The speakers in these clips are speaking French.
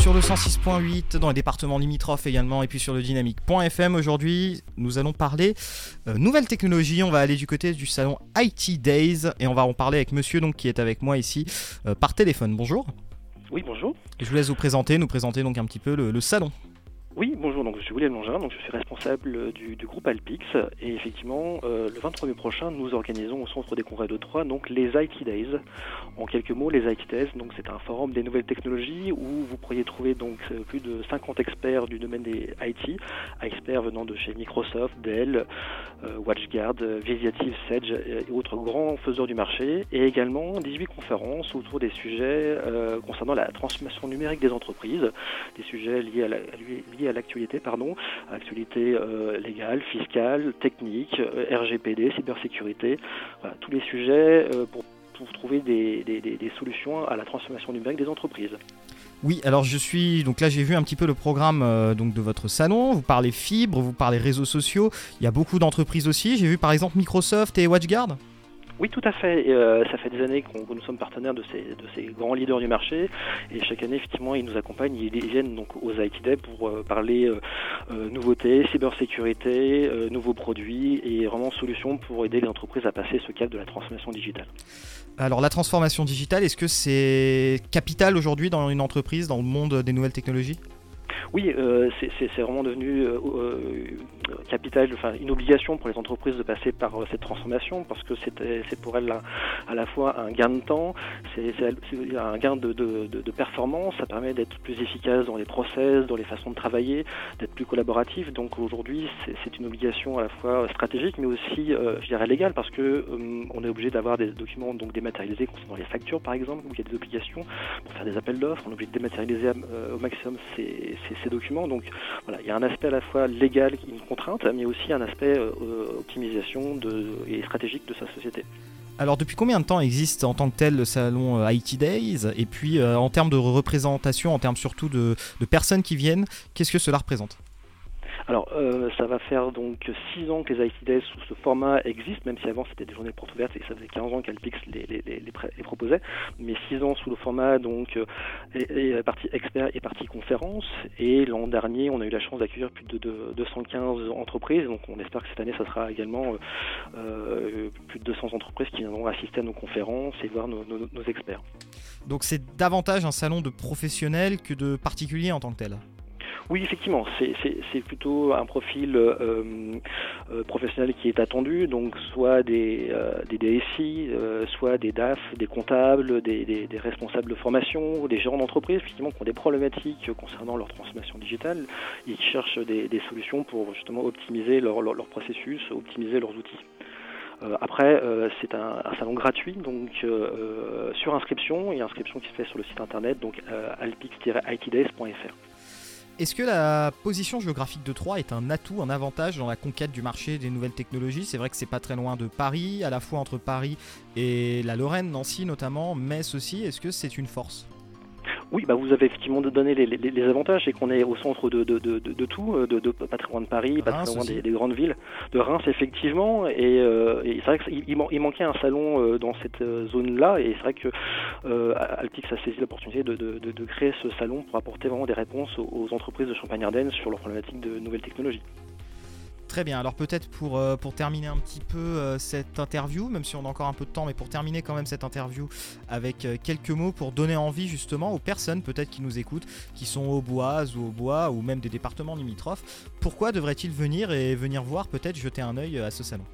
sur le 106.8, dans les départements limitrophes également, et puis sur le dynamique.fm. Aujourd'hui, nous allons parler euh, nouvelles technologies. On va aller du côté du salon IT Days et on va en parler avec monsieur donc, qui est avec moi ici euh, par téléphone. Bonjour. Oui, bonjour. Je vous laisse vous présenter, nous présenter donc un petit peu le salon. Oui, bonjour, donc je suis William Longin, donc je suis responsable du, groupe Alpix et effectivement euh, le 23 mai prochain nous organisons au centre des congrès de Troyes donc les IT Days. En quelques mots, les IT Days, donc c'est un forum des nouvelles technologies où vous pourriez trouver donc euh, plus de 50 experts du domaine des IT, experts venant de chez Microsoft, Dell, euh, WatchGuard, Visiative, Sedge et autres grands faiseurs du marché et également 18 conférences autour des sujets concernant la transformation numérique des entreprises, des sujets liés à la, à l'actualité, pardon, actualité euh, légale, fiscale, technique, euh, RGPD, cybersécurité, tous les sujets euh, pour, trouver des, solutions à la transformation numérique des entreprises. Oui, alors je suis donc là j'ai vu un petit peu le programme donc de votre salon. Vous parlez fibre, vous parlez réseaux sociaux. Il y a beaucoup d'entreprises aussi. J'ai vu par exemple Microsoft et WatchGuard. Oui, tout à fait. Euh, ça fait des années que nous sommes partenaires de ces, grands leaders du marché et chaque année, effectivement, ils nous accompagnent. Ils viennent donc aux IT pour euh, parler euh, nouveautés, cybersécurité, nouveaux produits et vraiment solutions pour aider les entreprises à passer ce cap de la transformation digitale. Alors, la transformation digitale, est-ce que c'est capital aujourd'hui dans une entreprise, dans le monde des nouvelles technologies? Oui, euh, c'est vraiment devenu euh, euh, capital, enfin une obligation pour les entreprises de passer par cette transformation parce que c'est pour elles à la fois un gain de temps, c'est un gain de, de, performance, ça permet d'être plus efficace dans les process, dans les façons de travailler, d'être plus collaboratif. Donc aujourd'hui, c'est une obligation à la fois stratégique mais aussi, je dirais, légale parce que on est obligé d'avoir des documents donc dématérialisés concernant les factures par exemple, où il y a des obligations pour faire des appels d'offres, on est obligé de dématérialiser au maximum ces ces documents. Donc voilà, il y a un aspect à la fois légal, une contrainte, mais aussi un aspect euh, euh, optimisation et stratégique de sa société. Alors depuis combien de temps existe en tant que tel le salon euh, IT Days? Et puis en termes de représentation, en termes surtout de personnes qui viennent, qu'est-ce que cela représente? Alors, euh, ça va faire donc 6 ans que les IT Days sous ce format existent, même si avant c'était des journées portes ouvertes et ça faisait 15 ans qu'Alpix les, proposait. Mais 6 ans sous le format donc euh, et, partie expert et partie conférence. Et l'an dernier, on a eu la chance d'accueillir plus de, 215 entreprises. Donc, on espère que cette année, ça sera également euh, plus de 200 entreprises qui viendront assister à nos conférences et voir nos, nos experts. Donc, c'est davantage un salon de professionnels que de particuliers en tant que tel. Oui, effectivement, c'est plutôt un profil euh, euh, professionnel qui est attendu, donc soit des, euh, DSI, soit des DAF, des comptables, des, responsables de formation, des gérants d'entreprise, effectivement, qui ont des problématiques concernant leur transformation digitale et qui cherchent des, solutions pour justement optimiser leur, processus, optimiser leurs outils. après, c'est un, salon gratuit, donc sur inscription, et inscription qui se fait sur le site internet, donc alpix-itdays.fr. Est-ce que la position géographique de Troyes est un atout, un avantage dans la conquête du marché des nouvelles technologies? C'est vrai que c'est pas très loin de Paris, à la fois entre Paris et la Lorraine, Nancy notamment, Metz aussi. Est-ce que c'est une force? Oui, bah vous avez effectivement donné les, les, avantages, c'est qu'on est au centre de, de, de, de tout, euh, de, pas très loin de Paris, pas très loin des, grandes villes, de Reims effectivement, et, euh, c'est vrai qu'il il manquait un salon euh, dans cette zone-là, et c'est vrai que euh, Altix a saisi l'opportunité de, créer ce salon pour apporter vraiment des réponses aux, aux entreprises de Champagne-Ardenne sur leurs problématiques de nouvelles technologies. Très bien, alors peut-être pour, euh, terminer un petit peu euh, cette interview, même si on a encore un peu de temps, mais pour terminer quand même cette interview avec euh, quelques mots pour donner envie justement aux personnes peut-être qui nous écoutent, qui sont au bois ou au bois ou même des départements limitrophes, pourquoi devraient-ils venir et venir voir peut-être jeter un œil à ce salon?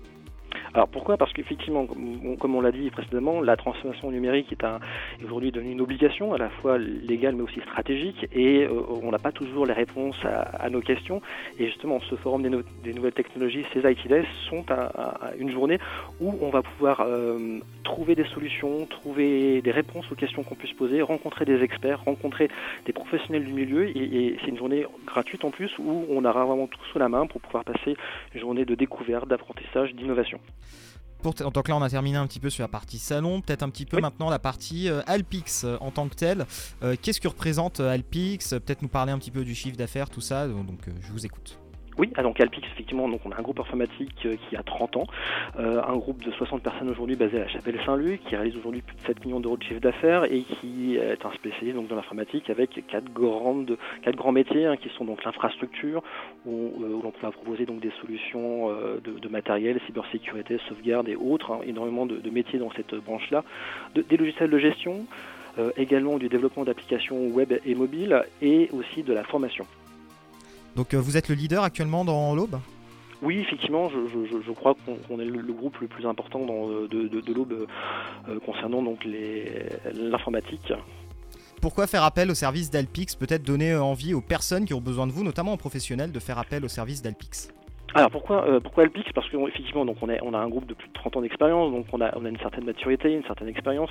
Alors pourquoi? Parce qu'effectivement, comme on l'a dit précédemment, la transformation numérique est, aujourd'hui devenue une obligation, à la fois légale mais aussi stratégique, et euh, on n'a pas toujours les réponses à, nos questions. Et justement, ce forum des, nouvelles technologies, ces IT Days, sont une journée où on va pouvoir euh, trouver des solutions, trouver des réponses aux questions qu'on puisse poser, rencontrer des experts, rencontrer des professionnels du milieu. Et, c'est une journée gratuite en plus où on aura vraiment tout sous la main pour pouvoir passer une journée de découverte, d'apprentissage, d'innovation. Pour en tant que là, on a terminé un petit peu sur la partie salon, peut-être un petit peu maintenant la partie euh, Alpix euh, en tant que telle. Euh, qu'est-ce que représente Alpix? Peut-être nous parler un petit peu du chiffre d'affaires, tout ça. Donc, je vous écoute. Oui, ah, donc Alpix, effectivement, donc on a un groupe informatique euh, qui a 30 ans, euh, un groupe de 60 personnes aujourd'hui basé à la Chapelle Saint-Luc, qui réalise aujourd'hui plus de 7 millions d'euros de chiffre d'affaires et qui est un spécialiste donc, dans l'informatique avec quatre, grandes, quatre grands métiers hein, qui sont donc l'infrastructure, où, euh, l'on peut proposer donc des solutions de, matériel, cybersécurité, sauvegarde et autres, hein, énormément de, métiers dans cette branche-là, des logiciels de gestion, également du développement d'applications web et mobile et aussi de la formation. Donc euh, vous êtes le leader actuellement dans l'Aube oui, effectivement, je, crois qu'on est le, groupe le plus important euh, de, l'Aube euh, concernant donc l'informatique. Pourquoi faire appel au service d'Alpix? Peut-être donner envie aux personnes qui ont besoin de vous, notamment aux professionnels, de faire appel au service d'Alpix? Alors pourquoi euh, pourquoi Alpix Parce qu'effectivement donc on, est, on a un groupe de plus de 30 ans d'expérience, donc on a, on a une certaine maturité, une certaine expérience,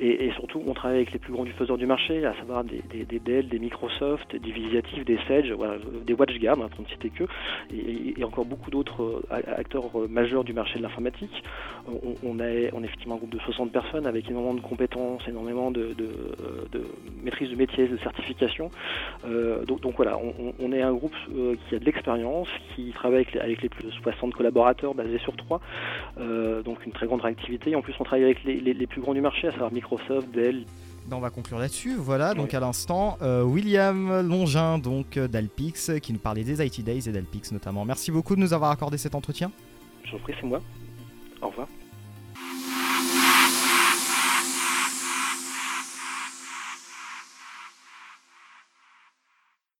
et, surtout on travaille avec les plus grands diffuseurs du marché, à savoir des, des, Dell, des Microsoft, des Visiative, des Sage, voilà, des WatchGuard, hein, pour ne citer que, et, encore beaucoup d'autres euh, acteurs euh, majeurs du marché de l'informatique. On, est, on est effectivement un groupe de 60 personnes avec énormément de compétences, énormément de, de, maîtrise de métier, de certification. donc, donc, voilà, on, on, est un groupe qui a de l'expérience, qui travaille avec les plus de 60 collaborateurs basés sur trois, euh, donc une très grande réactivité. En plus, on travaille avec les, plus grands du marché, à savoir Microsoft, Dell. Ben, on va conclure là-dessus. Voilà, donc à l'instant, euh, William Longin donc euh, d'Alpix, qui nous parlait des IT Days et d'Alpix notamment. Merci beaucoup de nous avoir accordé cet entretien. Je vous prie, c'est moi. Au revoir.